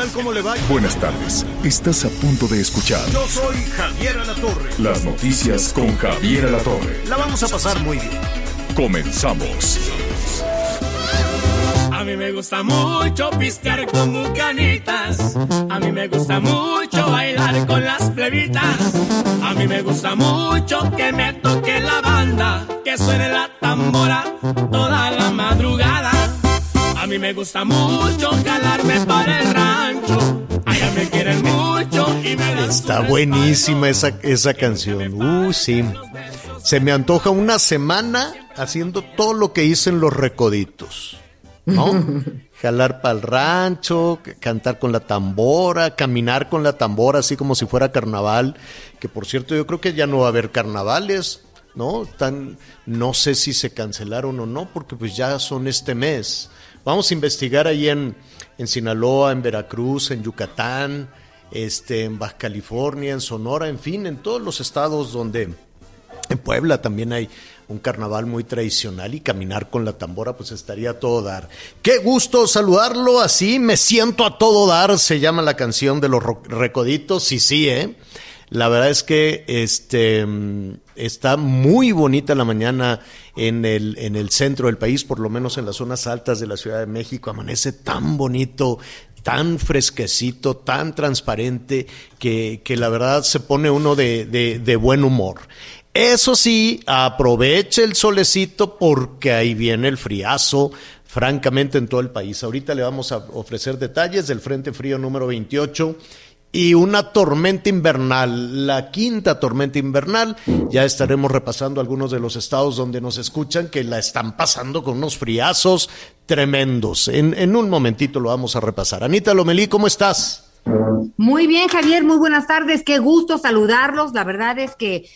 Tal? ¿Cómo le va? Buenas tardes. Estás a punto de escuchar Yo soy Javier Alatorre. las noticias con Javier Alatorre. La vamos a pasar muy bien. Comenzamos. A mí me gusta mucho pistear con bucanitas. A mí me gusta mucho bailar con las plebitas. A mí me gusta mucho que me toque la banda, que suene la tambora toda la madrugada. A mí me gusta mucho calarme para el rancho. Allá me quieren mucho y me dan Está buenísima esa, esa canción. Uh, sí. Se me antoja una semana haciendo todo lo que hice en los recoditos. ¿No? Jalar para el rancho, cantar con la tambora, caminar con la tambora, así como si fuera carnaval. Que por cierto, yo creo que ya no va a haber carnavales, ¿no? Tan, no sé si se cancelaron o no, porque pues ya son este mes. Vamos a investigar ahí en, en Sinaloa, en Veracruz, en Yucatán, este, en Baja California, en Sonora, en fin, en todos los estados donde en Puebla también hay un carnaval muy tradicional y caminar con la tambora pues estaría todo dar. Qué gusto saludarlo así, me siento a todo dar, se llama la canción de los recoditos, y sí, ¿eh? La verdad es que este está muy bonita la mañana en el, en el centro del país, por lo menos en las zonas altas de la Ciudad de México, amanece tan bonito, tan fresquecito, tan transparente, que, que la verdad se pone uno de, de- de buen humor. Eso sí, aproveche el solecito porque ahí viene el friazo, francamente, en todo el país. Ahorita le vamos a ofrecer detalles del Frente Frío número 28 y una tormenta invernal, la quinta tormenta invernal. Ya estaremos repasando algunos de los estados donde nos escuchan que la están pasando con unos friazos tremendos. En, en un momentito lo vamos a repasar. Anita Lomelí, ¿cómo estás? Muy bien, Javier, muy buenas tardes. Qué gusto saludarlos. La verdad es que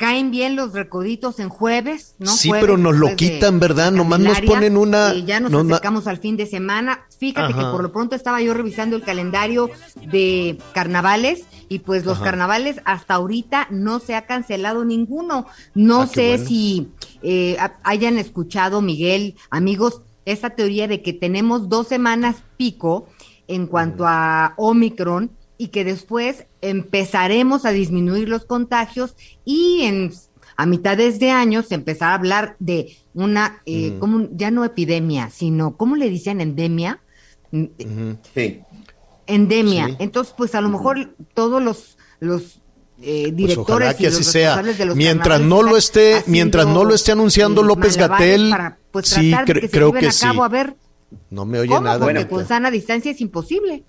caen bien los recoditos en jueves, ¿no? Sí, Jueves pero nos lo de- quitan, ¿verdad? Nomás nos ponen una- Y ya nos no, acercamos al fin de semana. Fíjate que por lo pronto estaba yo revisando el calendario de carnavales y pues los Ajá. carnavales hasta ahorita no se ha cancelado ninguno. No Ah, sé bueno. si eh, ha- hayan escuchado, Miguel, amigos, esa teoría de que tenemos dos semanas pico en cuanto a Omicron y que después empezaremos a disminuir los contagios y en a mitades de año se empezará a hablar de una, eh, como ya no epidemia, sino, ¿cómo le dicen? Endemia. Mm, Sí. Endemia. Sí. Entonces, pues a lo mejor todos los, los eh, Pues directores ojalá que y así los sea. responsables de los Mientras no lo esté, mientras no lo esté anunciando eh, López Gatel, para, pues, sí, cre- que creo que a sí. cabo. A ver, No me oye ¿cómo? nada. Porque Anita. con sana distancia es imposible.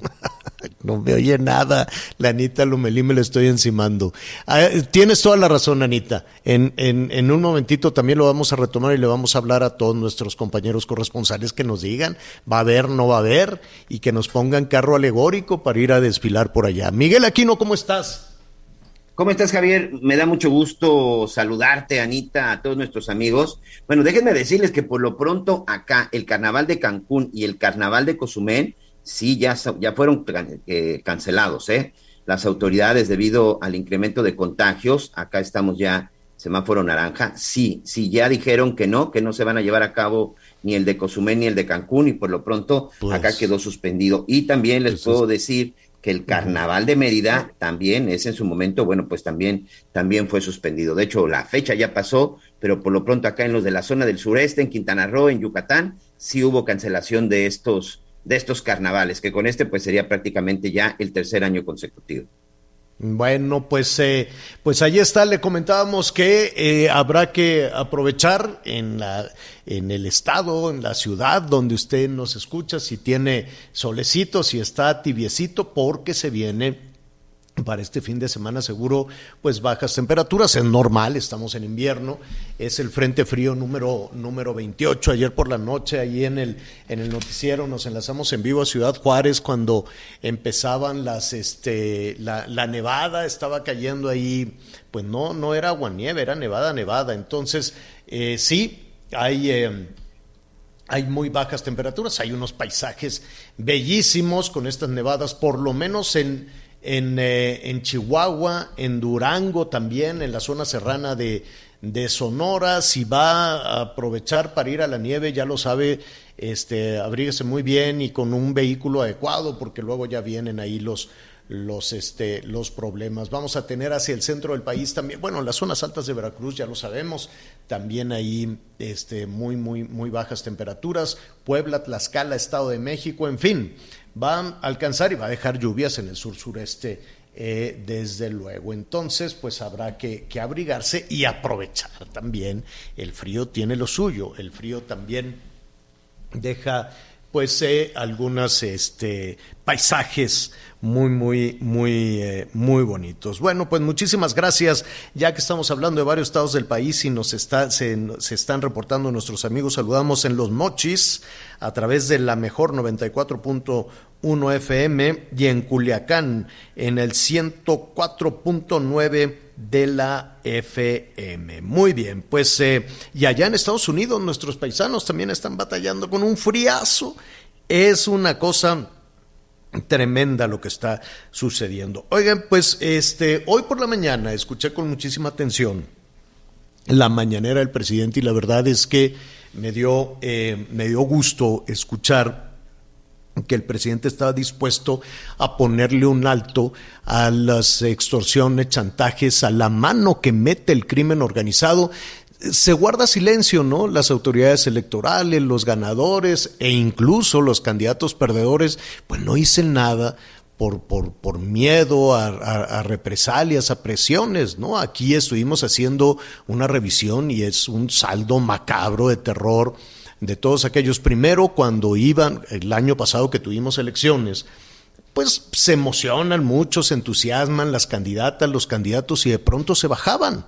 No me oye nada. La Anita Lumelí me lo estoy encimando. Ah, tienes toda la razón, Anita. En, en, en un momentito también lo vamos a retomar y le vamos a hablar a todos nuestros compañeros corresponsales que nos digan, va a haber, no va a haber, y que nos pongan carro alegórico para ir a desfilar por allá. Miguel Aquino, ¿cómo estás? ¿Cómo estás, Javier? Me da mucho gusto saludarte, Anita, a todos nuestros amigos. Bueno, déjenme decirles que por lo pronto acá el carnaval de Cancún y el carnaval de Cozumel sí ya, ya fueron eh, cancelados, ¿eh? Las autoridades, debido al incremento de contagios, acá estamos ya semáforo naranja, sí, sí, ya dijeron que no, que no se van a llevar a cabo ni el de Cozumel ni el de Cancún y por lo pronto Pues. acá quedó suspendido. Y también les Pues puedo decir que el carnaval de Mérida también es en su momento, bueno, pues también, también fue suspendido. De hecho, la fecha ya pasó, pero por lo pronto acá en los de la zona del sureste, en Quintana Roo, en Yucatán, sí hubo cancelación de estos, de estos carnavales, que con este pues sería prácticamente ya el tercer año consecutivo. Bueno, pues, eh, pues ahí está, le comentábamos que eh, habrá que aprovechar en, la, en el estado, en la ciudad donde usted nos escucha, si tiene solecito, si está tibiecito, porque se viene para este fin de semana seguro pues bajas temperaturas, es normal, estamos en invierno, es el frente frío número, número 28, ayer por la noche ahí en el, en el noticiero nos enlazamos en vivo a Ciudad Juárez cuando empezaban las, este, la, la nevada, estaba cayendo ahí, pues no, no era agua nieve, era nevada, nevada, entonces eh, sí, hay... Eh, hay muy bajas temperaturas, hay unos paisajes bellísimos con estas nevadas, por lo menos en, en, eh, en, Chihuahua, en Durango también, en la zona serrana de, de, Sonora. Si va a aprovechar para ir a la nieve, ya lo sabe, este, abríguese muy bien y con un vehículo adecuado, porque luego ya vienen ahí los, los, este, los problemas. Vamos a tener hacia el centro del país también, bueno, las zonas altas de Veracruz ya lo sabemos, también ahí este, muy, muy, muy bajas temperaturas. Puebla, Tlaxcala, Estado de México, en fin va a alcanzar y va a dejar lluvias en el sur sureste, eh, desde luego. Entonces, pues habrá que, abrigarse y aprovechar también. El frío tiene lo suyo, el frío también deja pues eh, algunos este, paisajes muy, muy, muy, eh, muy bonitos. Bueno, pues muchísimas gracias, ya que estamos hablando de varios estados del país y nos está, se, están reportando nuestros amigos, saludamos en Los Mochis a través de la mejor 94.1 FM y en Culiacán en el 104.9 de la FM. Muy bien, pues eh, y allá en Estados Unidos nuestros paisanos también están batallando con un friazo. Es una cosa tremenda lo que está sucediendo. Oigan, pues este, hoy por la mañana escuché con muchísima atención la mañanera del presidente y la verdad es que me dio, eh, me dio gusto escuchar que el presidente estaba dispuesto a ponerle un alto a las extorsiones, chantajes, a la mano que mete el crimen organizado se guarda silencio, ¿no? Las autoridades electorales, los ganadores e incluso los candidatos perdedores, pues no dicen nada por, por, por miedo a, a, represalias, a presiones, ¿no? Aquí estuvimos haciendo una revisión y es un saldo macabro de terror de todos aquellos. Primero, cuando iban, el año pasado que tuvimos elecciones, pues se emocionan mucho, se entusiasman las candidatas, los candidatos y de pronto se bajaban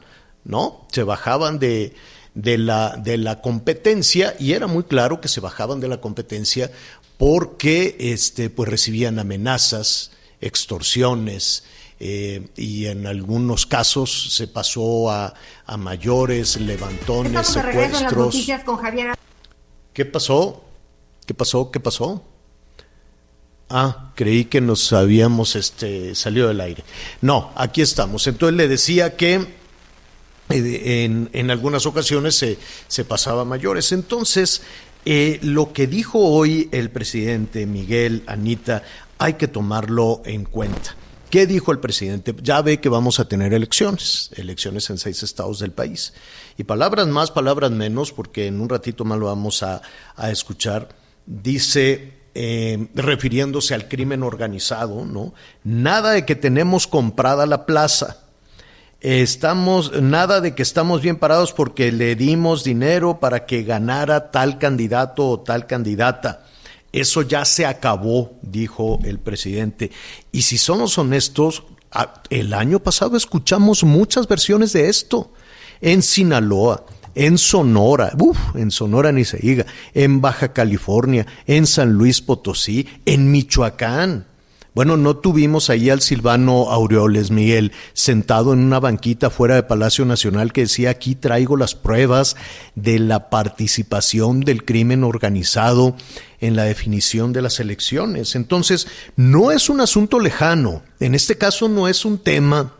¿no? Se bajaban de, de, la, de la competencia y era muy claro que se bajaban de la competencia porque este, pues recibían amenazas, extorsiones, eh, y en algunos casos se pasó a, a mayores, levantones, secuestros. ¿Qué pasó? ¿Qué pasó? ¿Qué pasó? Ah, creí que nos habíamos este, salido del aire. No, aquí estamos. Entonces le decía que eh, en, en, algunas ocasiones se, se, pasaba mayores. Entonces, eh, lo que dijo hoy el presidente Miguel Anita, hay que tomarlo en cuenta. ¿Qué dijo el presidente? Ya ve que vamos a tener elecciones, elecciones en seis estados del país. Y palabras más, palabras menos, porque en un ratito más lo vamos a, escuchar, dice, eh, refiriéndose al crimen organizado, ¿no? Nada de que tenemos comprada la plaza estamos, nada de que estamos bien parados porque le dimos dinero para que ganara tal candidato o tal candidata. Eso ya se acabó, dijo el presidente. Y si somos honestos, el año pasado escuchamos muchas versiones de esto. En Sinaloa, en Sonora, en Sonora ni se diga, en Baja California, en San Luis Potosí, en Michoacán. Bueno, no tuvimos ahí al Silvano Aureoles, Miguel, sentado en una banquita fuera de Palacio Nacional que decía, aquí traigo las pruebas de la participación del crimen organizado en la definición de las elecciones. Entonces, no es un asunto lejano. En este caso no es un tema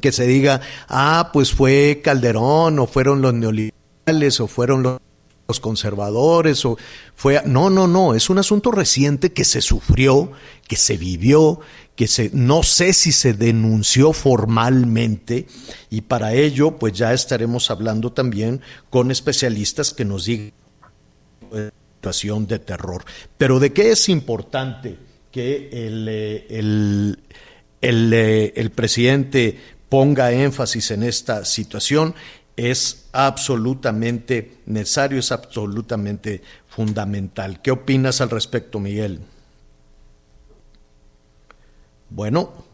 que se diga, ah, pues fue Calderón o fueron los neoliberales o fueron los los conservadores o fue no no no es un asunto reciente que se sufrió que se vivió que se no sé si se denunció formalmente y para ello pues ya estaremos hablando también con especialistas que nos digan situación de terror. Pero de qué es importante que el, el el, eh, el presidente ponga énfasis en esta situación es absolutamente necesario, es absolutamente fundamental. ¿Qué opinas al respecto, Miguel? Bueno,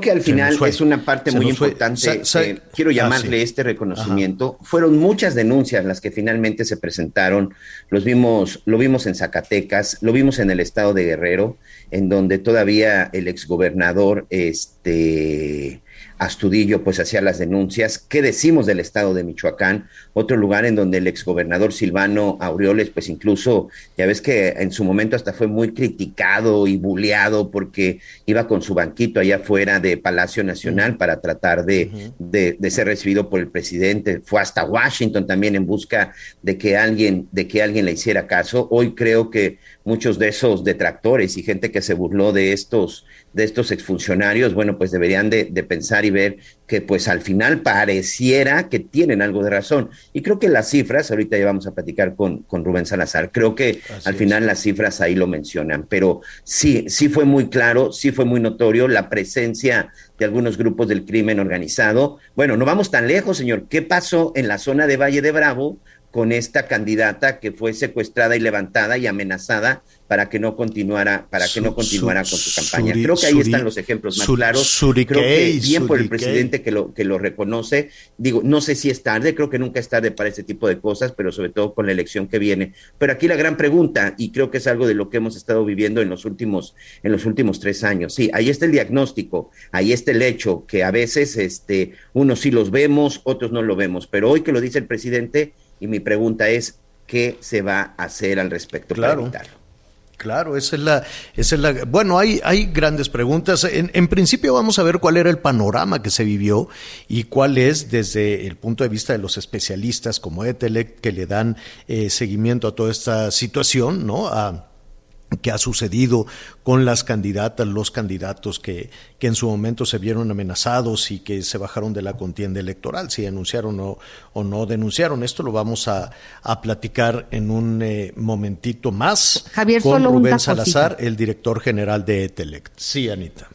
que al final es una parte muy importante. Eh, quiero ah, llamarle este reconocimiento. Fueron muchas denuncias las que finalmente se presentaron. Los vimos, lo vimos en Zacatecas, lo vimos en el estado de Guerrero, en donde todavía el exgobernador, este Astudillo pues hacía las denuncias. ¿Qué decimos del estado de Michoacán? Otro lugar en donde el exgobernador Silvano Aureoles pues incluso, ya ves que en su momento hasta fue muy criticado y buleado porque iba con su banquito allá afuera de Palacio Nacional para tratar de, de, ser recibido por el presidente. Fue hasta Washington también en busca de que alguien, de que alguien le hiciera caso. Hoy creo que muchos de esos detractores y gente que se burló de estos de estos exfuncionarios, bueno, pues deberían de, pensar y ver que pues al final pareciera que tienen algo de razón. Y creo que las cifras, ahorita ya vamos a platicar con, con Rubén Salazar, creo que al final las cifras ahí lo mencionan, pero sí, sí fue muy claro, sí fue muy notorio la presencia de algunos grupos del crimen organizado. Bueno, no vamos tan lejos, señor. ¿Qué pasó en la zona de Valle de Bravo? Con esta candidata que fue secuestrada y levantada y amenazada para que no continuara, para que no continuara con su campaña. Creo que ahí están los ejemplos más claros. creo que bien por el presidente que lo, que lo reconoce. Digo, no sé si es tarde, creo que nunca es tarde para este tipo de cosas, pero sobre todo con la elección que viene. Pero aquí la gran pregunta, y creo que es algo de lo que hemos estado viviendo en los últimos, en los últimos tres años. Sí, ahí está el diagnóstico, ahí está el hecho, que a veces este, unos sí los vemos, otros no lo vemos. Pero hoy que lo dice el presidente, y mi pregunta es, ¿qué se va a hacer al respecto claro. para evitarlo? Claro, esa es la, esa es la, bueno, hay, hay grandes preguntas. En, en, principio vamos a ver cuál era el panorama que se vivió y cuál es desde el punto de vista de los especialistas como Etelec que le dan eh, seguimiento a toda esta situación, ¿no? A, que ha sucedido con las candidatas, los candidatos que, que, en su momento se vieron amenazados y que se bajaron de la contienda electoral, si denunciaron o, o no denunciaron. Esto lo vamos a, a platicar en un eh, momentito más Javier, con solo Rubén Salazar, el director general de Etelect. Sí, Anita.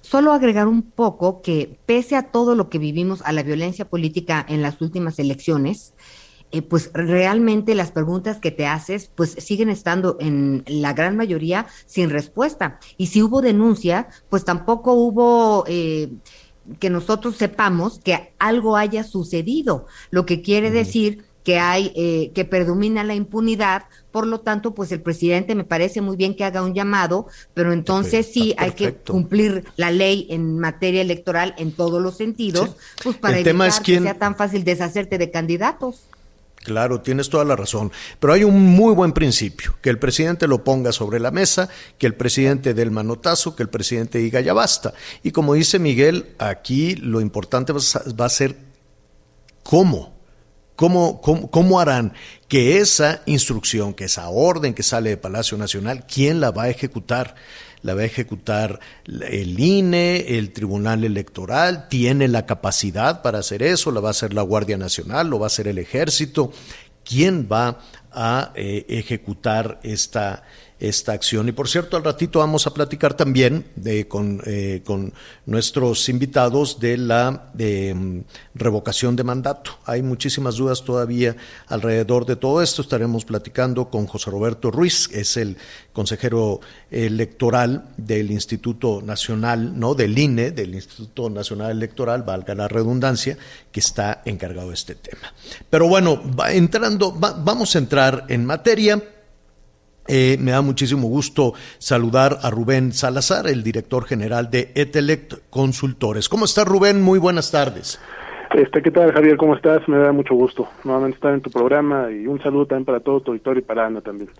Solo agregar un poco que pese a todo lo que vivimos, a la violencia política en las últimas elecciones, eh, pues realmente las preguntas que te haces, pues siguen estando en la gran mayoría sin respuesta. Y si hubo denuncia, pues tampoco hubo... Eh, que nosotros sepamos que algo haya sucedido, lo que quiere decir que hay eh, que predomina la impunidad, por lo tanto, pues el presidente me parece muy bien que haga un llamado, pero entonces sí hay que cumplir la ley en materia electoral en todos los sentidos, pues para evitar que sea tan fácil deshacerte de candidatos. Claro, tienes toda la razón. Pero hay un muy buen principio, que el presidente lo ponga sobre la mesa, que el presidente dé el manotazo, que el presidente diga ya basta. Y como dice Miguel, aquí lo importante va a ser cómo. ¿Cómo, cómo, cómo harán que esa instrucción, que esa orden que sale de Palacio Nacional, quién la va a ejecutar? La va a ejecutar el INE, el Tribunal Electoral, tiene la capacidad para hacer eso, la va a hacer la Guardia Nacional, lo va a hacer el Ejército. ¿Quién va a eh, ejecutar esta, esta acción. Y por cierto, al ratito vamos a platicar también de, con, eh, con, nuestros invitados de la mm, revocación de mandato. Hay muchísimas dudas todavía alrededor de todo esto. Estaremos platicando con José Roberto Ruiz, es el consejero electoral del Instituto Nacional, no del INE, del Instituto Nacional Electoral, valga la redundancia, que está encargado de este tema. Pero bueno, va entrando, vamos a entrar en materia eh, me da muchísimo gusto saludar a Rubén Salazar, el director general de Etelect Consultores. ¿Cómo estás, Rubén? Muy buenas tardes. Este, ¿Qué tal, Javier? ¿Cómo estás? Me da mucho gusto nuevamente estar en tu programa y un saludo también para todo tu auditorio y para Ana también.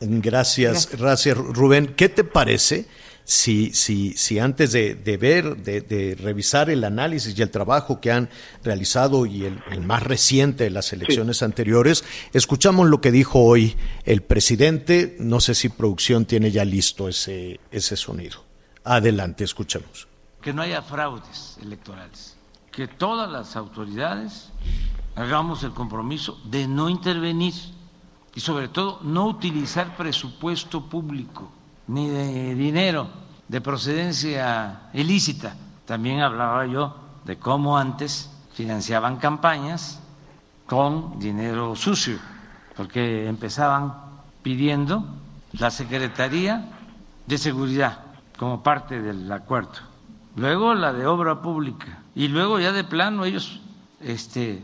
Gracias, gracias, Rubén. ¿Qué te parece si, si, si antes de, ver, de, revisar el análisis y el trabajo que han realizado y el, más reciente de las elecciones anteriores, escuchamos lo que dijo hoy el presidente. No sé si producción tiene ya listo ese, ese sonido. Adelante, escuchamos. Que no haya fraudes electorales, que todas las autoridades hagamos el compromiso de no intervenir y sobre todo no utilizar presupuesto público ni de dinero de procedencia ilícita. También hablaba yo de cómo antes financiaban campañas con dinero sucio, porque empezaban pidiendo la Secretaría de Seguridad como parte del acuerdo, luego la de Obra Pública y luego ya de plano ellos este,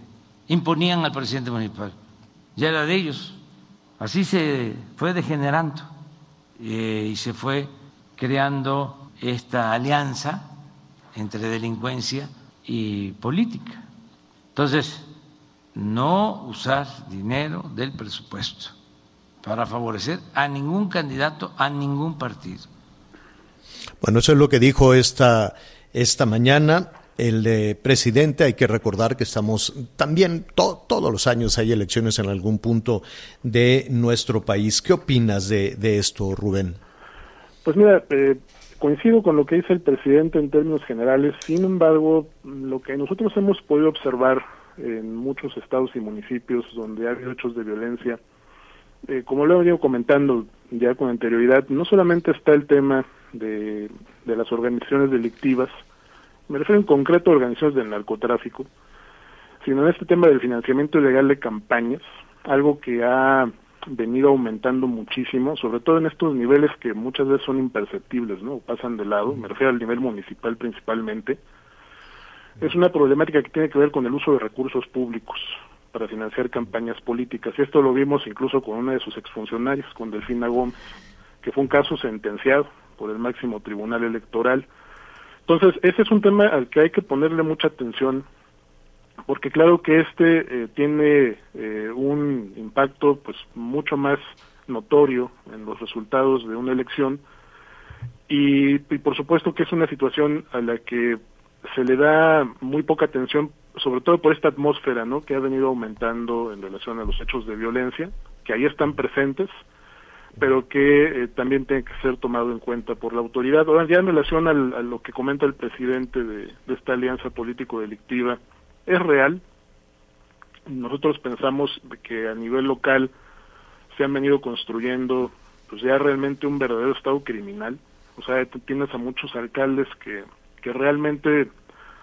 imponían al presidente municipal, ya era de ellos. Así se fue degenerando eh, y se fue creando esta alianza entre delincuencia y política. Entonces, no usar dinero del presupuesto para favorecer a ningún candidato, a ningún partido. Bueno, eso es lo que dijo esta, esta mañana el de presidente. Hay que recordar que estamos también todos los años hay elecciones en algún punto de nuestro país. ¿Qué opinas de, esto, Rubén? Pues mira, eh, coincido con lo que dice el presidente en términos generales. Sin embargo, lo que nosotros hemos podido observar en muchos estados y municipios donde ha habido hechos de violencia, eh, como lo he venido comentando ya con anterioridad, no solamente está el tema de las organizaciones delictivas, me refiero en concreto a organizaciones del narcotráfico, sino en este tema del financiamiento ilegal de campañas, algo que ha venido aumentando muchísimo, sobre todo en estos niveles que muchas veces son imperceptibles, ¿no? Pasan de lado, me refiero al nivel municipal principalmente. Es una problemática que tiene que ver con el uso de recursos públicos para financiar campañas políticas. Y esto lo vimos incluso con una de sus exfuncionarios, con Delfina Gómez, que fue un caso sentenciado por el máximo tribunal electoral entonces, ese es un tema al que hay que ponerle mucha atención, porque claro que este eh, tiene eh, un impacto pues mucho más notorio en los resultados de una elección y, por supuesto que es una situación a la que se le da muy poca atención, sobre todo por esta atmósfera, ¿no? Que ha venido aumentando en relación a los hechos de violencia, que ahí están presentes, pero que eh, también tiene que ser tomado en cuenta por la autoridad. Ahora, ya en relación a lo que comenta el presidente de, esta alianza político-delictiva, es real. Nosotros pensamos que a nivel local se han venido construyendo pues ya realmente un verdadero estado criminal. O sea, tienes a muchos alcaldes que, que realmente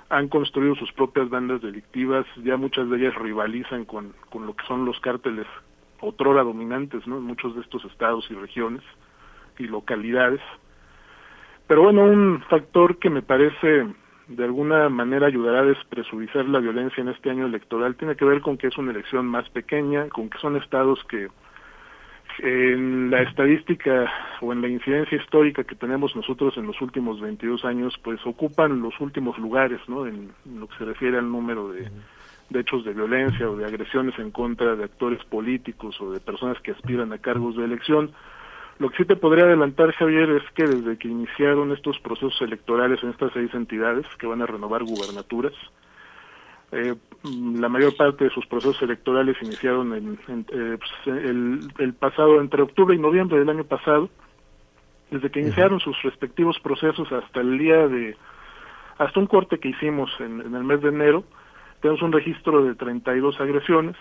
han construido sus propias bandas delictivas, ya muchas de ellas rivalizan con, con lo que son los cárteles otrora dominantes ¿no? en muchos de estos estados y regiones y localidades. Pero bueno, un factor que me parece de alguna manera ayudará a despresurizar la violencia en este año electoral tiene que ver con que es una elección más pequeña, con que son estados que en la estadística o en la incidencia histórica que tenemos nosotros en los últimos 22 años, pues ocupan los últimos lugares, ¿no? En, lo que se refiere al número de, de hechos de violencia o de agresiones en contra de actores políticos o de personas que aspiran a cargos de elección. Lo que sí te podría adelantar, Javier, es que desde que iniciaron estos procesos electorales en estas seis entidades que van a renovar gubernaturas, eh, la mayor parte de sus procesos electorales iniciaron en, eh, pues, el, el, pasado, entre octubre y noviembre del año pasado, desde que iniciaron sus respectivos procesos hasta el día de, hasta un corte que hicimos en el mes de enero, tenemos un registro de 32 agresiones.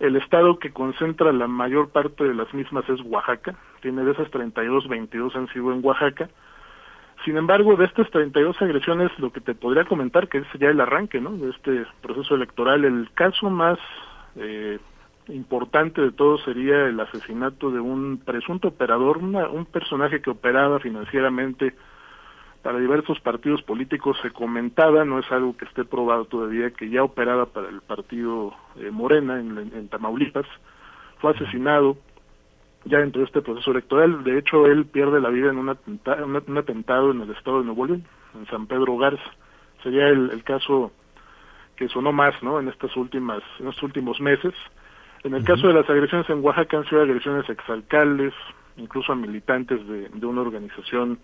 El estado que concentra la mayor parte de las mismas es Oaxaca. Tiene de esas 32, 22 han sido en Oaxaca. Sin embargo, de estas 32 agresiones, lo que te podría comentar, que es ya el arranque ¿no? de este proceso electoral, el caso más eh, importante de todo sería el asesinato de un presunto operador, un personaje que operaba financieramente para diversos partidos políticos se comentaba, no es algo que esté probado todavía, que ya operaba para el partido eh, Morena en, Tamaulipas, fue asesinado ya dentro de este proceso electoral. De hecho, él pierde la vida en un, atentado en el estado de Nuevo León, en San Pedro Garza. Sería el, caso que sonó más, ¿no? En estas últimas, en estos últimos meses. En el caso de las agresiones en Oaxaca han sido agresiones a exalcaldes, incluso a militantes de, de una organización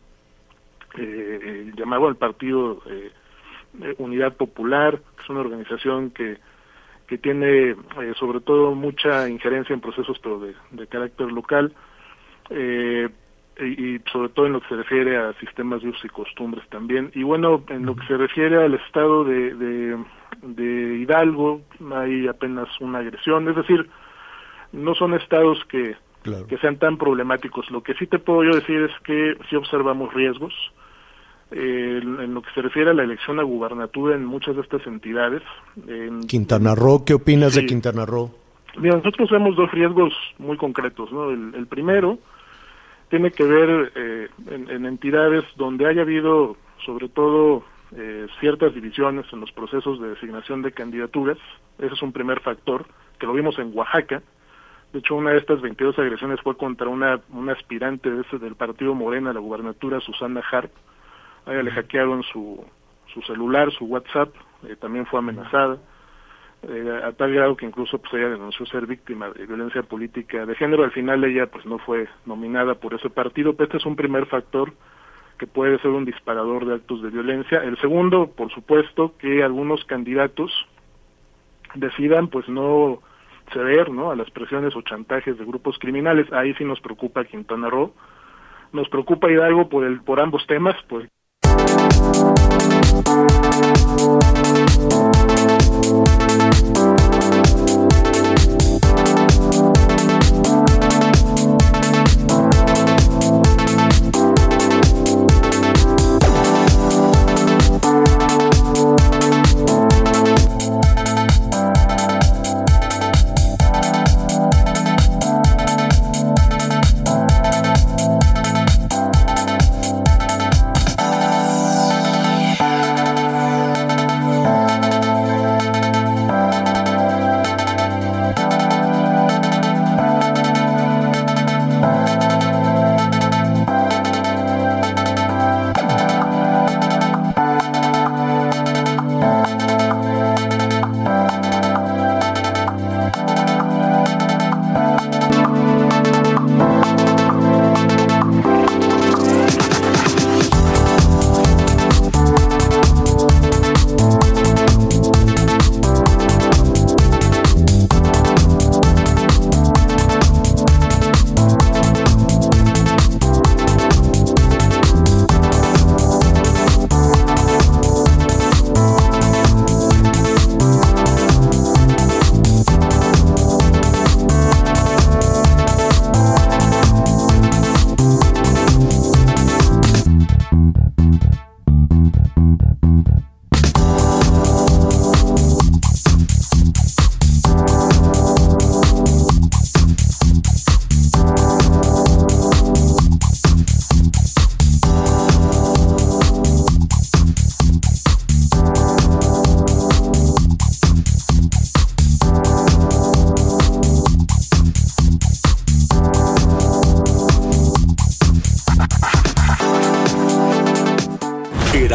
eh, llamado al partido eh, Unidad Popular, que es una organización que, que tiene eh, sobre todo mucha injerencia en procesos pero de, de carácter local eh, y, sobre todo en lo que se refiere a sistemas de uso y costumbres también. Y bueno, en lo que se refiere al estado de, de, de Hidalgo, hay apenas una agresión, es decir, no son estados que que sean tan problemáticos. Lo que sí te puedo yo decir es que sí observamos riesgos. Eh, en, lo que se refiere a la elección a gubernatura en muchas de estas entidades. En, Quintana Roo, ¿qué opinas de Quintana Roo? Mira, nosotros vemos dos riesgos muy concretos. ¿no? El, primero tiene que ver eh, en, entidades donde haya habido, sobre todo, eh, ciertas divisiones en los procesos de designación de candidaturas. Ese es un primer factor, que lo vimos en Oaxaca. De hecho, una de estas 22 agresiones fue contra una, una aspirante de ese, del partido Morena a la gubernatura, Susana Harp. A ella le hackearon su, su celular, su WhatsApp, eh, también fue amenazada. Eh, a tal grado que incluso pues ella denunció ser víctima de violencia política de género. Al final ella pues no fue nominada por ese partido, pero este es un primer factor que puede ser un disparador de actos de violencia. El segundo, por supuesto, que algunos candidatos decidan pues no ceder ¿no? a las presiones o chantajes de grupos criminales. Ahí sí nos preocupa Quintana Roo. Nos preocupa Hidalgo por, el, por ambos temas, Thank you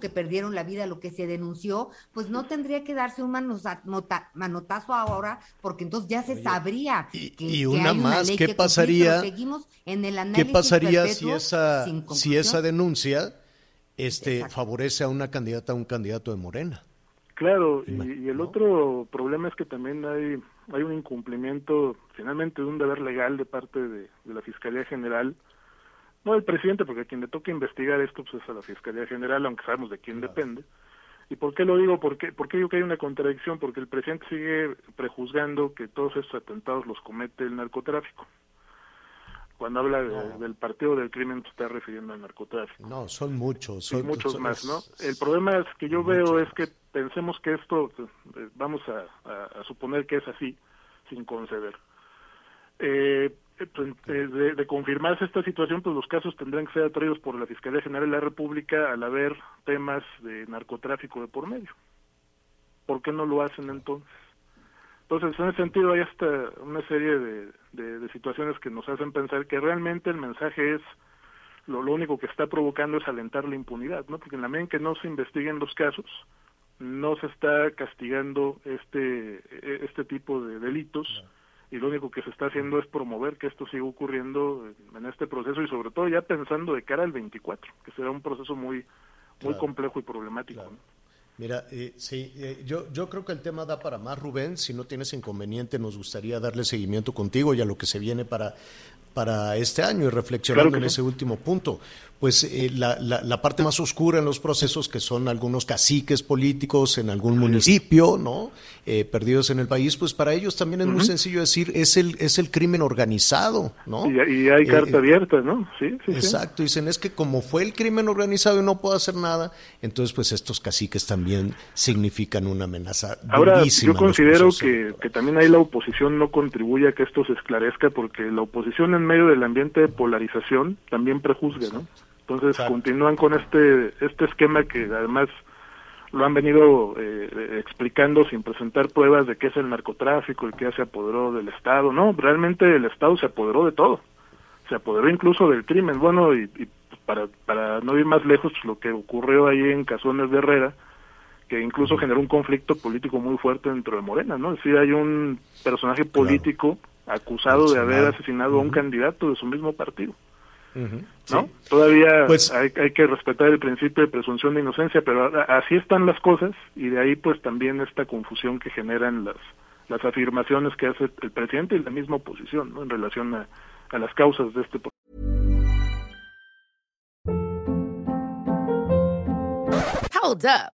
Que perdieron la vida, lo que se denunció, pues no tendría que darse un manotazo ahora, porque entonces ya se sabría y, que, y una más, ¿qué pasaría? ¿Qué pasaría si esa, si esa denuncia este, favorece a una candidata, a un candidato de Morena? Claro, y, el otro problema es que también hay, hay un incumplimiento, finalmente, de un deber legal de parte de la Fiscalía General no el presidente, porque a quien le toca investigar esto pues es a la Fiscalía General, aunque sabemos de quién depende. ¿Y por qué lo digo? Porque, porque digo que hay una contradicción, porque el presidente sigue prejuzgando que todos estos atentados los comete el narcotráfico. Cuando habla del partido del crimen se está refiriendo al narcotráfico. No, son muchos. Son, muchos más, ¿no? El problema es que yo veo es que pensemos que esto, eh, vamos a, a, suponer que es así, sin conceder. Eh, eh, pues, de, de, confirmarse esta situación, pues los casos tendrán que ser atraídos por la Fiscalía General de la República al haber temas de narcotráfico de por medio. ¿Por qué no lo hacen entonces? Entonces, en ese sentido, hay hasta una serie de, de, situaciones que nos hacen pensar que realmente el mensaje es lo, lo, único que está provocando es alentar la impunidad, ¿no? Porque en la medida en que no se investiguen los casos, no se está castigando este e, este tipo de delitos y lo único que se está haciendo es promover que esto siga ocurriendo en este proceso y sobre todo ya pensando de cara al 24, que será un proceso muy muy complejo y problemático. Mira, eh, sí, eh, yo, yo creo que el tema da para más, Rubén. Si no tienes inconveniente, nos gustaría darle seguimiento contigo y a lo que se viene para, para este año y reflexionando en ese último punto pues eh, la, la, parte más oscura en los procesos, que son algunos caciques políticos en algún municipio, ¿no? Eh, perdidos en el país, pues para ellos también es muy sencillo decir, es el, es el crimen organizado, ¿no? Y, hay carta eh, abierta, ¿no? Sí, sí Exacto, dicen, es que como fue el crimen organizado y no puedo hacer nada, entonces pues estos caciques también significan una amenaza. Ahora, yo considero que, que también ahí la oposición no contribuye a que esto se esclarezca, porque la oposición en medio del ambiente de polarización también prejuzga, ¿no? Entonces continúan con este este esquema que además lo han venido eh, explicando sin presentar pruebas de qué es el narcotráfico, el que se apoderó del Estado. No, realmente el Estado se apoderó de todo. Se apoderó incluso del crimen. Bueno, y, para, para no ir más lejos, lo que ocurrió ahí en Casones de Herrera, que incluso generó un conflicto político muy fuerte dentro de Morena, ¿no? Es decir, hay un personaje político acusado de haber asesinado a un candidato de su mismo partido. ¿no? Todavía pues, hay, que respetar el principio de presunción de inocencia, pero así están las cosas y de ahí pues también esta confusión que generan las, las afirmaciones que hace el presidente y la misma oposición ¿no? en relación a, a las causas de este Hold up.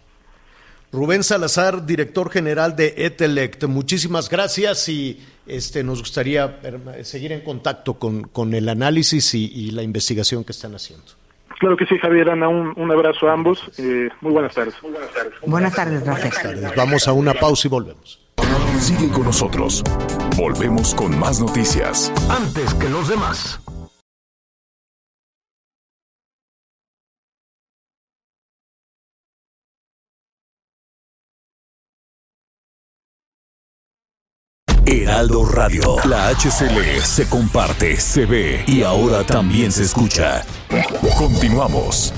Rubén Salazar, director general de Etelect, muchísimas gracias y este, nos gustaría seguir en contacto con, con el análisis y, la investigación que están haciendo. Claro que sí, Javier, Ana, un, abrazo a ambos. Eh, muy buenas tardes. Buenas tardes, gracias. Buenas tardes. Vamos a una pausa y volvemos. Sigue con nosotros. Volvemos con más noticias. Antes que los demás. Heraldo Radio. La HCL se comparte, se ve y ahora también se escucha. Continuamos.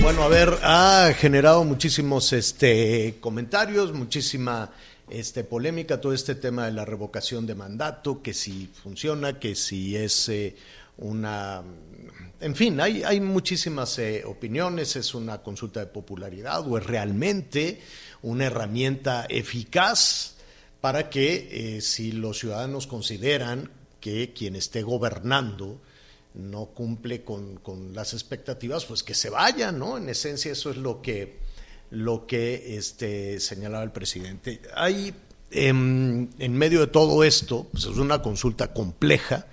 Bueno, a ver, ha generado muchísimos este, comentarios, muchísima este, polémica todo este tema de la revocación de mandato, que si funciona, que si es eh, una... En fin, hay, hay muchísimas eh, opiniones, es una consulta de popularidad o es realmente una herramienta eficaz para que eh, si los ciudadanos consideran que quien esté gobernando no cumple con, las expectativas, pues que se vaya, ¿no? En esencia eso es lo que, lo que este, señalaba el presidente. Hay, em, en, medio de todo esto, pues es una consulta compleja,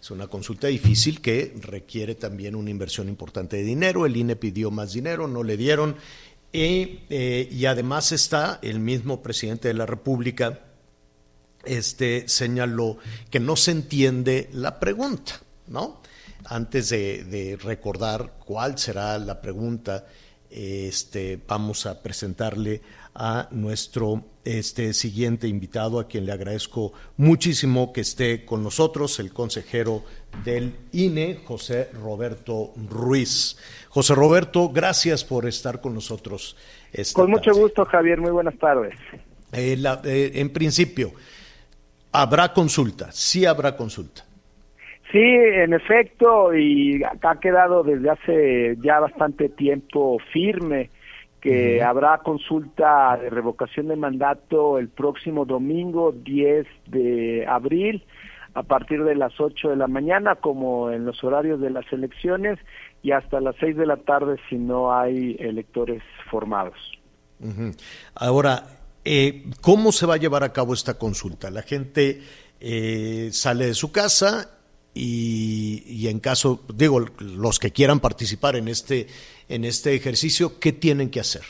es una consulta difícil que requiere también una inversión importante de dinero. El INE pidió más dinero, no le dieron. y eh, además está el mismo presidente de la República este, señaló que no se entiende la pregunta, ¿no? Antes de, recordar cuál será la pregunta, este, vamos a presentarle a nuestro este, siguiente invitado, a quien le agradezco muchísimo que esté con nosotros, el consejero del INE, José Roberto Ruiz. José Roberto, gracias por estar con nosotros. con mucho gusto, Javier. Muy buenas tardes. Eh, eh, en principio, Habrá consulta, sí habrá consulta. Sí, en efecto, y ha quedado desde hace ya bastante tiempo firme que habrá consulta de revocación de mandato el próximo domingo 10 de abril a partir de las 8 de la mañana, como en los horarios de las elecciones, y hasta las 6 de la tarde si no hay electores formados. Ahora, eh, ¿cómo se va a llevar a cabo esta consulta? La gente eh, sale de su casa y, en caso, digo, los que quieran participar en este, en este ejercicio, ¿qué tienen que hacer?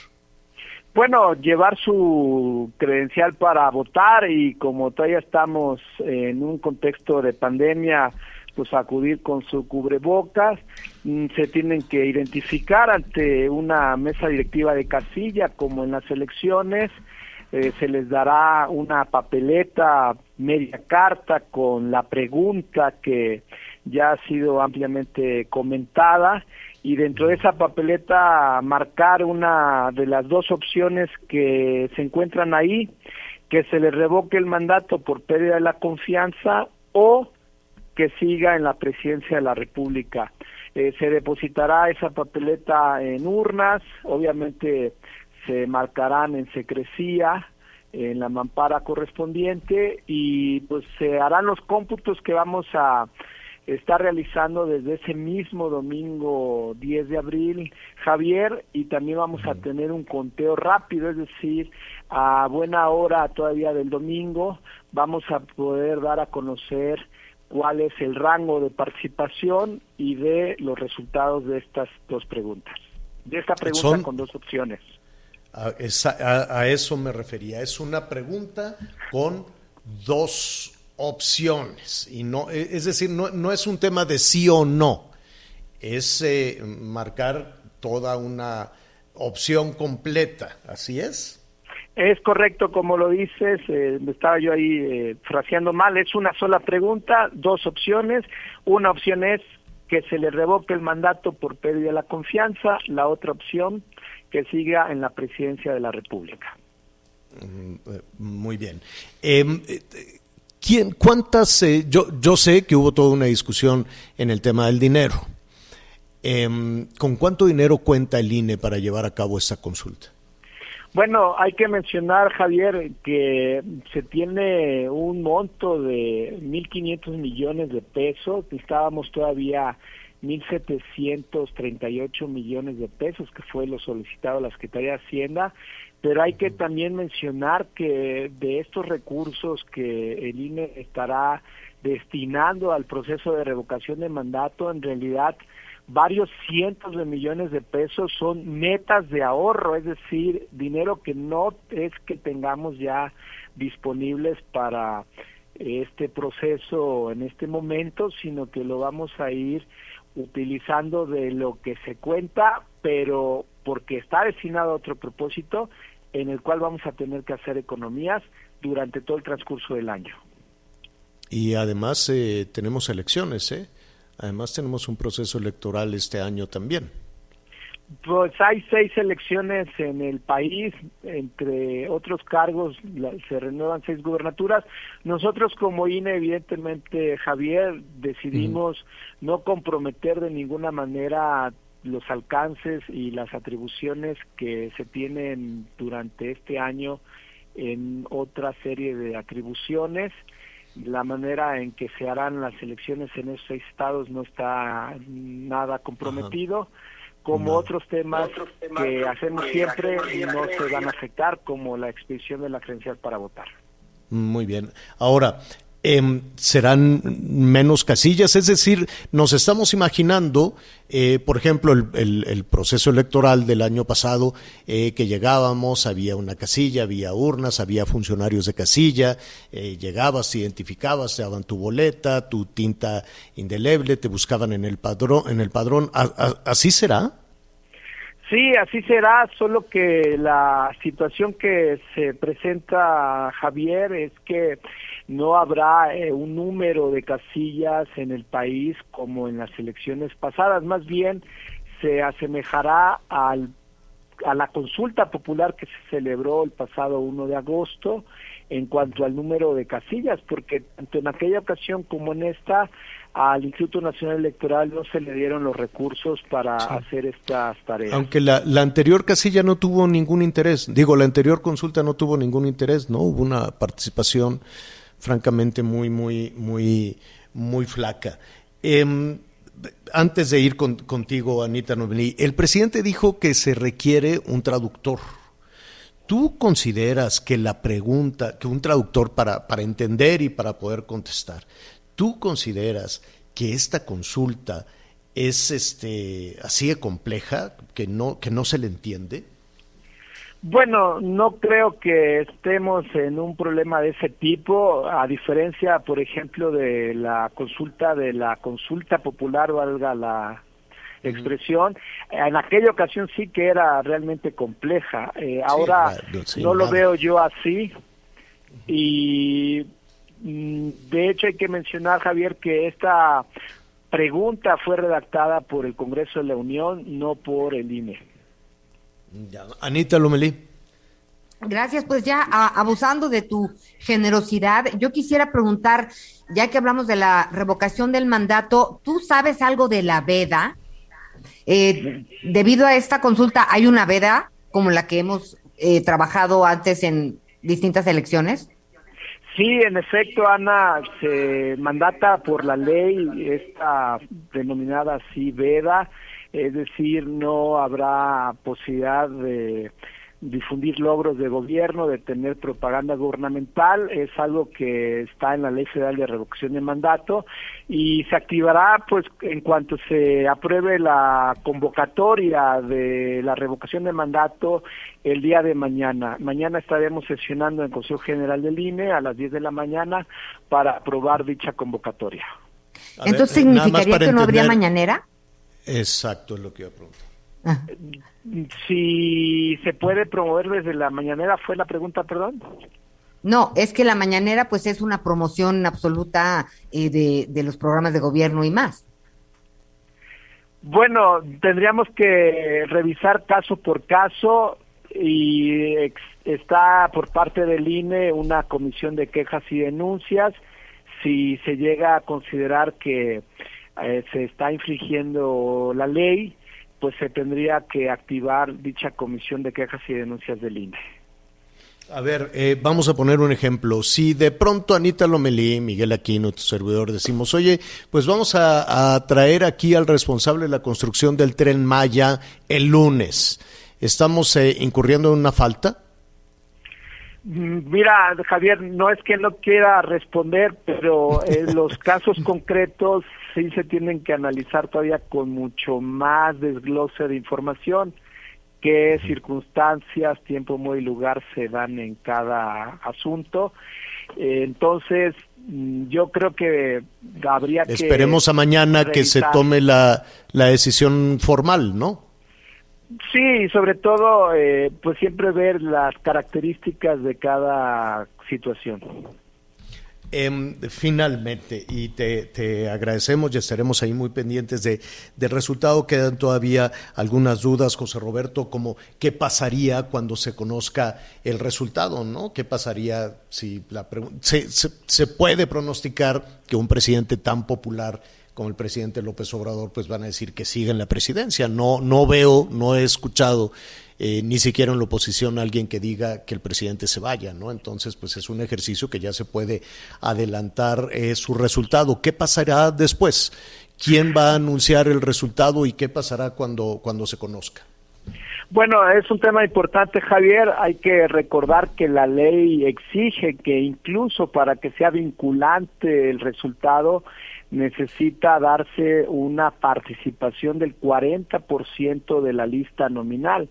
Bueno, llevar su credencial para votar y como todavía estamos en un contexto de pandemia, pues acudir con su cubrebocas, mm, se tienen que identificar ante una mesa directiva de casilla como en las elecciones, eh, se les dará una papeleta, media carta con la pregunta que ya ha sido ampliamente comentada y dentro de esa papeleta marcar una de las dos opciones que se encuentran ahí, que se le revoque el mandato por pérdida de la confianza o que siga en la presidencia de la República. Eh, se depositará esa papeleta en urnas, obviamente se marcarán en secrecía en la mampara correspondiente y pues se harán los cómputos que vamos a estar realizando desde ese mismo domingo 10 de abril, Javier, y también vamos a tener un conteo rápido, es decir, a buena hora todavía del domingo vamos a poder dar a conocer cuál es el rango de participación y de los resultados de estas dos preguntas. De esta pregunta con dos opciones. A, a, eso me refería. Es una pregunta con dos opciones. Y no, e, es decir, no, no es un tema de sí o no. Es eh, marcar toda una opción completa. ¿Así es? Es correcto, como lo dices, eh, estaba yo ahí eh, fraseando mal, es una sola pregunta, dos opciones. Una opción es que se le revoque el mandato por pérdida de la confianza, la otra opción que siga en la presidencia de la República. Mm, eh, muy bien. Em, ¿quién, ¿Cuántas? yo, yo sé que hubo toda una discusión en el tema del dinero. Em, ¿Con cuánto dinero cuenta el INE para llevar a cabo esta consulta? Bueno, hay que mencionar, Javier, que se tiene un monto de 1.500 millones de pesos, estábamos todavía 1.738 millones de pesos, que fue lo solicitado a la Secretaría de Hacienda, pero hay que también mencionar que de estos recursos que el INE estará destinando al proceso de revocación de mandato, en realidad varios cientos de millones de pesos son metas de ahorro, es decir, dinero que no es que tengamos ya disponibles para este proceso en este momento, sino que lo vamos a ir utilizando de lo que se cuenta, pero porque está destinado a otro propósito en el cual vamos a tener que hacer economías durante todo el transcurso del año. Y además eh, tenemos elecciones, ¿eh? Además tenemos un proceso electoral este año también. Pues hay seis elecciones en el país, entre otros cargos se renuevan seis gubernaturas. Nosotros como INE, evidentemente, Javier, decidimos no comprometer de ninguna manera los alcances y las atribuciones que se tienen durante este año en otra serie de atribuciones. La manera en que se harán las elecciones en esos seis estados no está nada comprometido, como otros, temas que hacemos siempre y no se van a afectar, como la expedición de la credencial para votar. Muy bien. Ahora, Em, serán menos casillas, es decir, nos estamos imaginando, eh, por ejemplo, el, proceso electoral del año pasado, eh, que llegábamos, había una casilla, había urnas, había funcionarios de casilla, eh, llegabas, identificabas, te daban tu boleta, tu tinta indeleble, te buscaban en el padrón, en el padrón, ¿así será? Sí, así será, solo que la situación que se presenta Javier es que no habrá eh, un número de casillas en el país como en las elecciones pasadas, más bien se asemejará al, a la consulta popular que se celebró el pasado 1 de agosto en cuanto al número de casillas, porque tanto en aquella ocasión como en esta, al Instituto Nacional Electoral no se le dieron los recursos para hacer estas tareas. Aunque la, la, anterior casilla no tuvo ningún interés, digo, la anterior consulta no tuvo ningún interés, ¿no? Hubo una participación francamente muy, muy, muy, muy flaca. Em, antes de ir contigo, Anita Novelí, el presidente dijo que se requiere un traductor. ¿Tú consideras que la pregunta, que un traductor para, para entender y para poder contestar, ¿tú consideras que esta consulta es este así de compleja que no que no se le entiende? Bueno, no creo que estemos en un problema de ese tipo, a diferencia, por ejemplo, de la consulta de la consulta popular, valga la expresión. En aquella ocasión sí que era realmente compleja. Eh, ahora no lo veo yo así. Y mm, de hecho hay que mencionar, Javier, que esta pregunta fue redactada por el Congreso de la Unión, no por el INE. Anita Lomelí. Gracias, pues ya abusando de tu generosidad, yo quisiera preguntar, ya que hablamos de la revocación del mandato, ¿tú sabes algo de la veda? Eh, debido a esta consulta, ¿hay una veda como la que hemos eh, trabajado antes en distintas elecciones? Sí, en efecto, Ana, se mandata por la ley esta denominada así veda, es decir, no habrá posibilidad de difundir logros de gobierno, de tener propaganda gubernamental, es algo que está en la Ley Federal de Revocación de Mandato y se activará pues en cuanto se apruebe la convocatoria de la revocación de mandato el día de mañana. Mañana estaremos sesionando en el Consejo General del INE a las 10 de la mañana para aprobar dicha convocatoria. Entonces, ¿significaría que no habría mañanera? Exacto, es lo que iba a preguntar. Ah. Si se puede promover desde la mañanera, fue la pregunta, perdón. No, es que la mañanera pues es una promoción absoluta eh, de, de, los programas de gobierno y más. Bueno, tendríamos que revisar caso por caso y está por parte del INE una comisión de quejas y denuncias. Si se llega a considerar que eh, se está infringiendo la ley, pues se tendría que activar dicha comisión de quejas y denuncias del INE. A ver, eh, vamos a poner un ejemplo. Si de pronto Anita Lomelí, Miguel Aquino, tu servidor, decimos, oye, pues vamos a, traer aquí al responsable de la construcción del tren Maya el lunes, ¿estamos eh, incurriendo en una falta? Mm, mira, Javier, no es que no quiera responder, pero en los casos concretos sí se tienen que analizar todavía con mucho más desglose de información qué circunstancias, tiempo, modo y lugar se dan en cada asunto. entonces, mm, yo creo que habría que... Esperemos a mañana que se tome la, la decisión formal, ¿no? Sí, sobre todo, eh, pues siempre ver las características de cada situación. Em, finalmente, y te, agradecemos y estaremos ahí muy pendientes de, del resultado. Quedan todavía algunas dudas, José Roberto, como qué pasaría cuando se conozca el resultado, ¿no? ¿Qué pasaría si la se, se, puede pronosticar que un presidente tan popular como el presidente López Obrador, pues van a decir que siga en la presidencia. No, no veo, no he escuchado eh, ni siquiera en la oposición alguien que diga que el presidente se vaya, ¿no? Entonces, pues es un ejercicio que ya se puede adelantar eh, su resultado. ¿Qué pasará después? ¿Quién va a anunciar el resultado y qué pasará cuando, cuando se conozca? Bueno, es un tema importante, Javier. Hay que recordar que la ley exige que incluso para que sea vinculante el resultado, necesita darse una participación del 40% de la lista nominal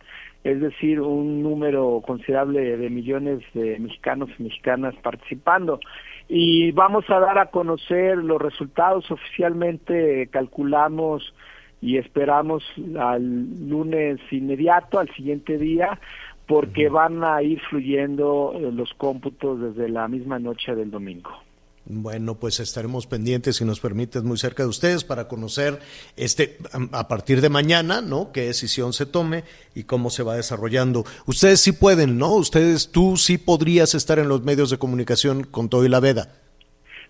es decir, un número considerable de millones de mexicanos y mexicanas participando. Y vamos a dar a conocer los resultados oficialmente, calculamos y esperamos al lunes inmediato, al siguiente día, porque van a ir fluyendo los cómputos desde la misma noche del domingo. Bueno, pues estaremos pendientes, si nos permites, muy cerca de ustedes para conocer este a partir de mañana, ¿no? Qué decisión se tome y cómo se va desarrollando. Ustedes sí pueden, ¿no? Ustedes, tú sí podrías estar en los medios de comunicación con todo y la veda.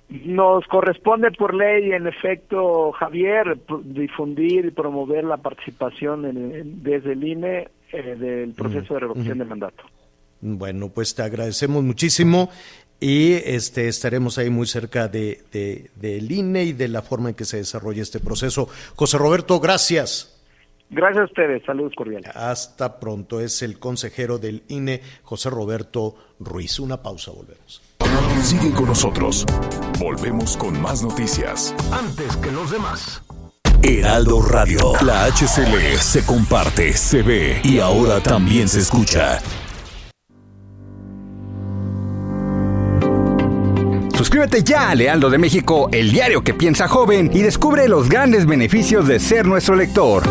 Nos corresponde por ley, en efecto, Javier, difundir y promover la participación desde el INE eh, del proceso de revocación de mandato. Bueno, pues te agradecemos muchísimo y este, estaremos ahí muy cerca de, de, del INE y de la forma en que se desarrolla este proceso. José Roberto, gracias. Gracias a ustedes, saludos cordiales. Hasta pronto, es el consejero del INE, José Roberto Ruiz. Una pausa, volvemos. Sigue con nosotros. Volvemos con más noticias. Antes que los demás. Heraldo Radio, la HCL se comparte, se ve y ahora también se escucha. Suscríbete ya a Lealdo de México, el diario que piensa joven, y descubre los grandes beneficios de ser nuestro lector.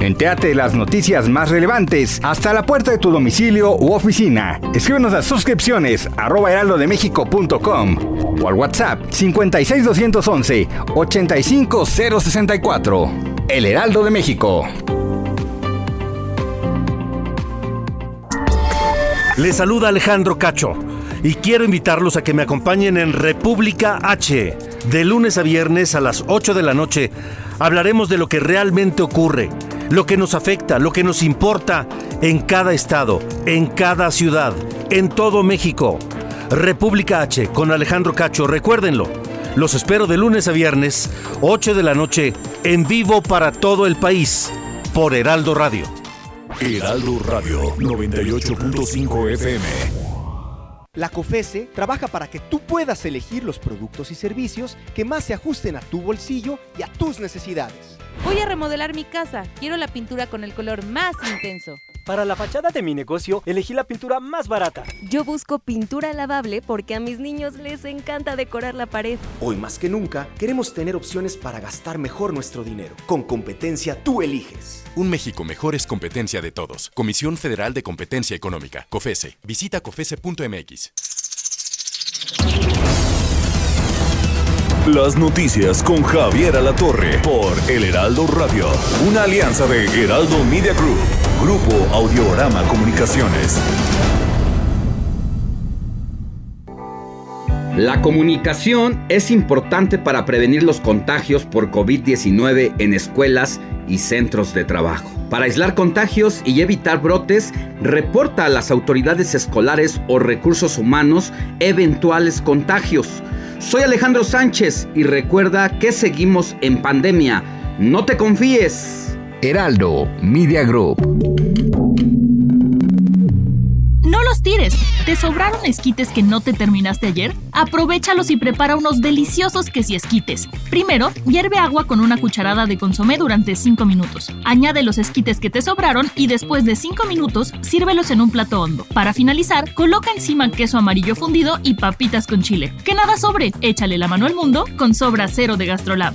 Entéate las noticias más relevantes hasta la puerta de tu domicilio u oficina. Escríbenos a suscripciones arroba heraldodemexico.com o al WhatsApp 56211 85064. El Heraldo de México. Les saluda Alejandro Cacho y quiero invitarlos a que me acompañen en República H. De lunes a viernes a las 8 de la noche hablaremos de lo que realmente ocurre, lo que nos afecta, lo que nos importa en cada estado, en cada ciudad, en todo México. República H con Alejandro Cacho, recuérdenlo. Los espero de lunes a viernes, 8 de la noche, en vivo para todo el país, por Heraldo Radio. Heraldo Radio 98.5 FM. La COFESE trabaja para que tú puedas elegir los productos y servicios que más se ajusten a tu bolsillo y a tus necesidades. Voy a remodelar mi casa. Quiero la pintura con el color más intenso. Para la fachada de mi negocio, elegí la pintura más barata. Yo busco pintura lavable porque a mis niños les encanta decorar la pared. Hoy más que nunca, queremos tener opciones para gastar mejor nuestro dinero. Con competencia tú eliges. Un México mejor es competencia de todos. Comisión Federal de Competencia Económica, COFESE. Visita COFESE.mx. Las noticias con Javier Alatorre por El Heraldo Radio, una alianza de Heraldo Media Group, Grupo Audiorama Comunicaciones. La comunicación es importante para prevenir los contagios por COVID-19 en escuelas y centros de trabajo. Para aislar contagios y evitar brotes, reporta a las autoridades escolares o recursos humanos eventuales contagios. Soy Alejandro Sánchez y recuerda que seguimos en pandemia. No te confíes. Heraldo Media Group. No los tires. ¿Te sobraron esquites que no te terminaste ayer? Aprovechalos y prepara unos deliciosos esquites. Primero, hierve agua con una cucharada de consomé durante 5 minutos. Añade los esquites que te sobraron y después de 5 minutos, sírvelos en un plato hondo. Para finalizar, coloca encima queso amarillo fundido y papitas con chile. Que nada sobre, échale la mano al mundo con sobra cero de Gastrolab.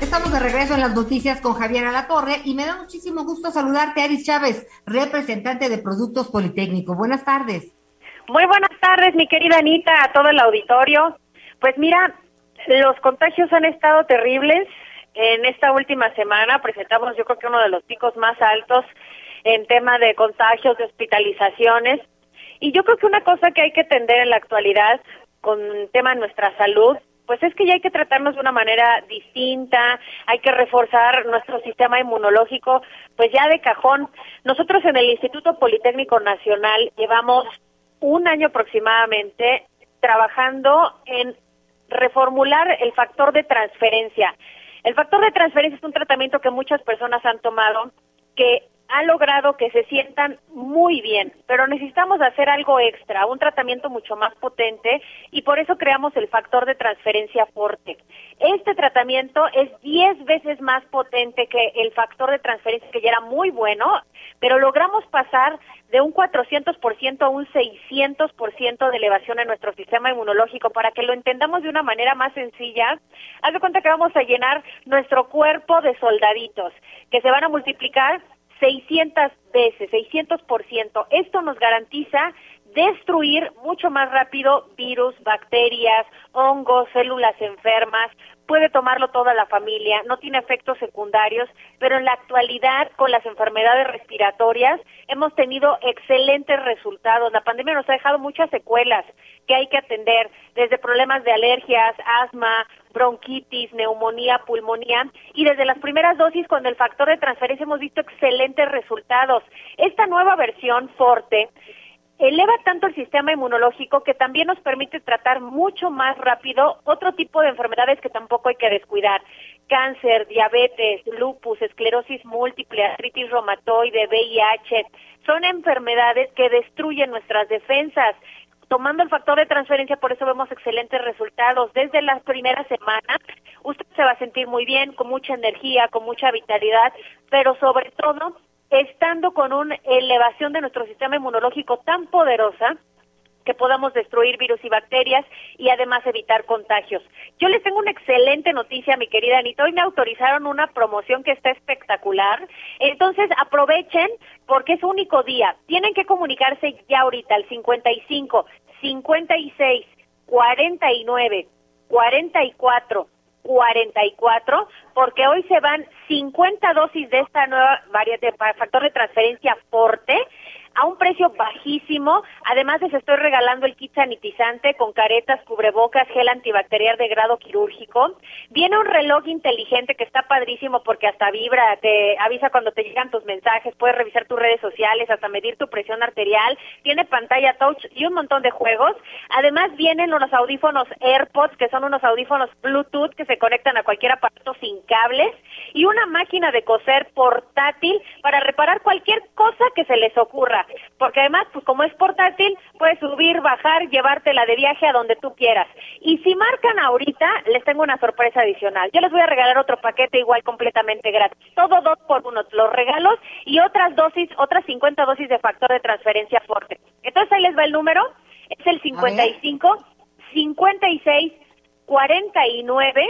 Estamos de regreso en las noticias con Javier Alatorre y me da muchísimo gusto saludarte, Aris Chávez, representante de Productos Politécnico. Buenas tardes. Muy buenas tardes, mi querida Anita, a todo el auditorio. Pues mira, los contagios han estado terribles. En esta última semana presentamos yo creo que uno de los picos más altos en tema de contagios, de hospitalizaciones. Y yo creo que una cosa que hay que atender en la actualidad con tema de nuestra salud, pues es que ya hay que tratarnos de una manera distinta, hay que reforzar nuestro sistema inmunológico, pues ya de cajón. Nosotros en el Instituto Politécnico Nacional llevamos un año aproximadamente trabajando en reformular el factor de transferencia. El factor de transferencia es un tratamiento que muchas personas han tomado que ha logrado que se sientan muy bien, pero necesitamos hacer algo extra, un tratamiento mucho más potente y por eso creamos el factor de transferencia Forte. Este tratamiento es 10 veces más potente que el factor de transferencia que ya era muy bueno, pero logramos pasar de un 400% a un 600% de elevación en nuestro sistema inmunológico. Para que lo entendamos de una manera más sencilla, haz de cuenta que vamos a llenar nuestro cuerpo de soldaditos que se van a multiplicar 600 veces, 600%. Esto nos garantiza destruir mucho más rápido virus, bacterias, hongos, células enfermas. puede tomarlo toda la familia, no tiene efectos secundarios, pero en la actualidad con las enfermedades respiratorias hemos tenido excelentes resultados. La pandemia nos ha dejado muchas secuelas que hay que atender, desde problemas de alergias, asma, bronquitis, neumonía, pulmonía, y desde las primeras dosis con el factor de transferencia hemos visto excelentes resultados. Esta nueva versión Forte eleva tanto el sistema inmunológico que también nos permite tratar mucho más rápido otro tipo de enfermedades que tampoco hay que descuidar. Cáncer, diabetes, lupus, esclerosis múltiple, artritis reumatoide, VIH, son enfermedades que destruyen nuestras defensas. Tomando el factor de transferencia, por eso vemos excelentes resultados. Desde las primeras semanas, usted se va a sentir muy bien, con mucha energía, con mucha vitalidad, pero sobre todo estando con una elevación de nuestro sistema inmunológico tan poderosa que podamos destruir virus y bacterias y además evitar contagios. Yo les tengo una excelente noticia, mi querida Anita. Hoy me autorizaron una promoción que está espectacular. Entonces aprovechen porque es único día. Tienen que comunicarse ya ahorita al 55 56 49 44 44, porque hoy se van 50 dosis de esta nueva variante factor de transferencia Forte a un precio bajísimo. Además les estoy regalando el kit sanitizante con caretas, cubrebocas, gel antibacterial de grado quirúrgico. Viene un reloj inteligente que está padrísimo porque hasta vibra, te avisa cuando te llegan tus mensajes, puedes revisar tus redes sociales, hasta medir tu presión arterial. Tiene pantalla touch y un montón de juegos. Además vienen unos audífonos AirPods, que son unos audífonos Bluetooth que se conectan a cualquier aparato sin cables y una máquina de coser portátil para reparar cualquier cosa que se les ocurra porque además, pues como es portátil, puedes subir, bajar, llevártela de viaje a donde tú quieras. Y si marcan ahorita, les tengo una sorpresa adicional. Yo les voy a regalar otro paquete igual completamente gratis. Todo dos por uno, los regalos y otras dosis, otras 50 dosis de factor de transferencia fuerte. Entonces ahí les va el número, es el 55 56 49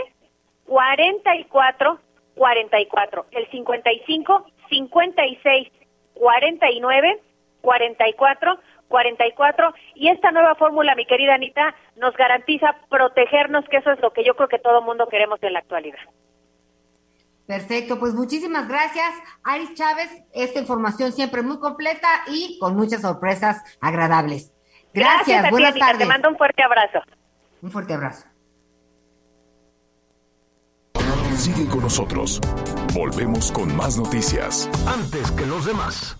44 44. El 55 56 49 44 44 y esta nueva fórmula, mi querida Anita, nos garantiza protegernos, que eso es lo que yo creo que todo mundo queremos en la actualidad. Perfecto, pues muchísimas gracias, Aris Chávez. Esta información siempre muy completa y con muchas sorpresas agradables. Gracias, buenas tardes. Te mando un fuerte abrazo. Un fuerte abrazo. Sigue con nosotros. Volvemos con más noticias. Antes que los demás.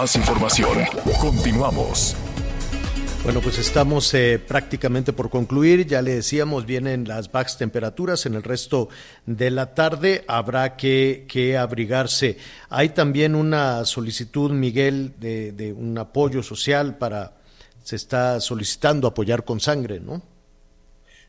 Más información. Continuamos. Bueno, pues estamos eh, prácticamente por concluir. Ya le decíamos, vienen las bajas temperaturas. En el resto de la tarde habrá que, que abrigarse. Hay también una solicitud, Miguel, de, de un apoyo social para. Se está solicitando apoyar con sangre, ¿no?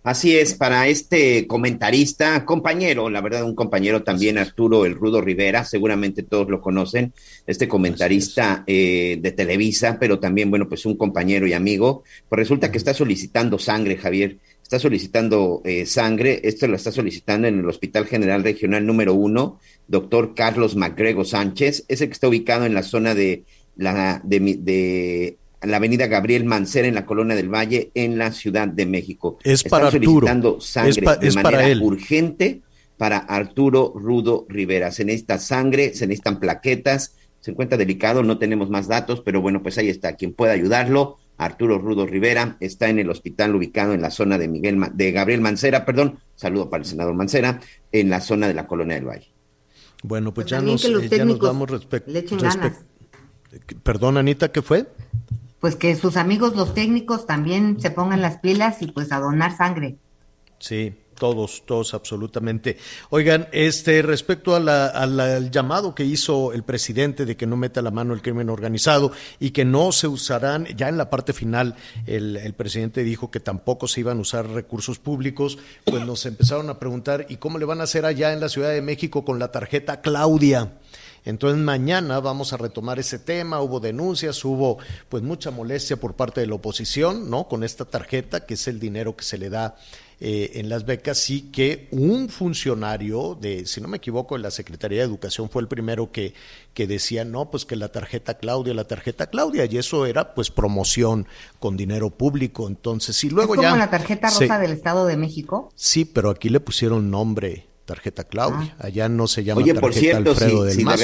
Así es, para este comentarista, compañero, la verdad, un compañero también, Arturo El Rudo Rivera, seguramente todos lo conocen, este comentarista eh, de Televisa, pero también, bueno, pues un compañero y amigo, pues resulta que está solicitando sangre, Javier, está solicitando eh, sangre, esto lo está solicitando en el Hospital General Regional número uno, doctor Carlos Macgrego Sánchez, ese que está ubicado en la zona de la de, de la avenida Gabriel Mancera en la Colonia del Valle en la Ciudad de México. Es para Arturo. sangre es, de para él. urgente para Arturo Rudo Rivera. Se necesita sangre, se necesitan plaquetas, se encuentra delicado, no tenemos más datos, pero bueno, pues ahí está, quien pueda ayudarlo. Arturo Rudo Rivera está en el hospital ubicado en la zona de Miguel de Gabriel Mancera, perdón, saludo para el senador Mancera, en la zona de la Colonia del Valle. Bueno, pues, ya, nos, eh, ya nos vamos respecto. Perdón, Anita, ¿qué fue? Pues que sus amigos los técnicos también se pongan las pilas y pues a donar sangre. Sí, Todos, todos, absolutamente. Oigan, este, respecto a la, al llamado que hizo el presidente de que no meta la mano el crimen organizado y que no se usarán, ya en la parte final, el, el presidente dijo que tampoco se iban a usar recursos públicos, pues nos empezaron a preguntar, ¿y cómo le van a hacer allá en la Ciudad de México con la tarjeta Claudia? Entonces mañana vamos a retomar ese tema, hubo denuncias, hubo pues mucha molestia por parte de la oposición, ¿no? Con esta tarjeta, que es el dinero que se le da eh, en las becas, sí que un funcionario de, si no me equivoco, de la Secretaría de Educación fue el primero que, que decía, no, pues que la tarjeta Claudia, la tarjeta Claudia, y eso era pues promoción con dinero público, entonces, y luego ¿Es ya... como la tarjeta rosa del Estado de México? Sí, pero aquí le pusieron nombre, tarjeta Claudia, Ah. allá no se llama Oye, tarjeta por cierto, Alfredo si- del si Mazo.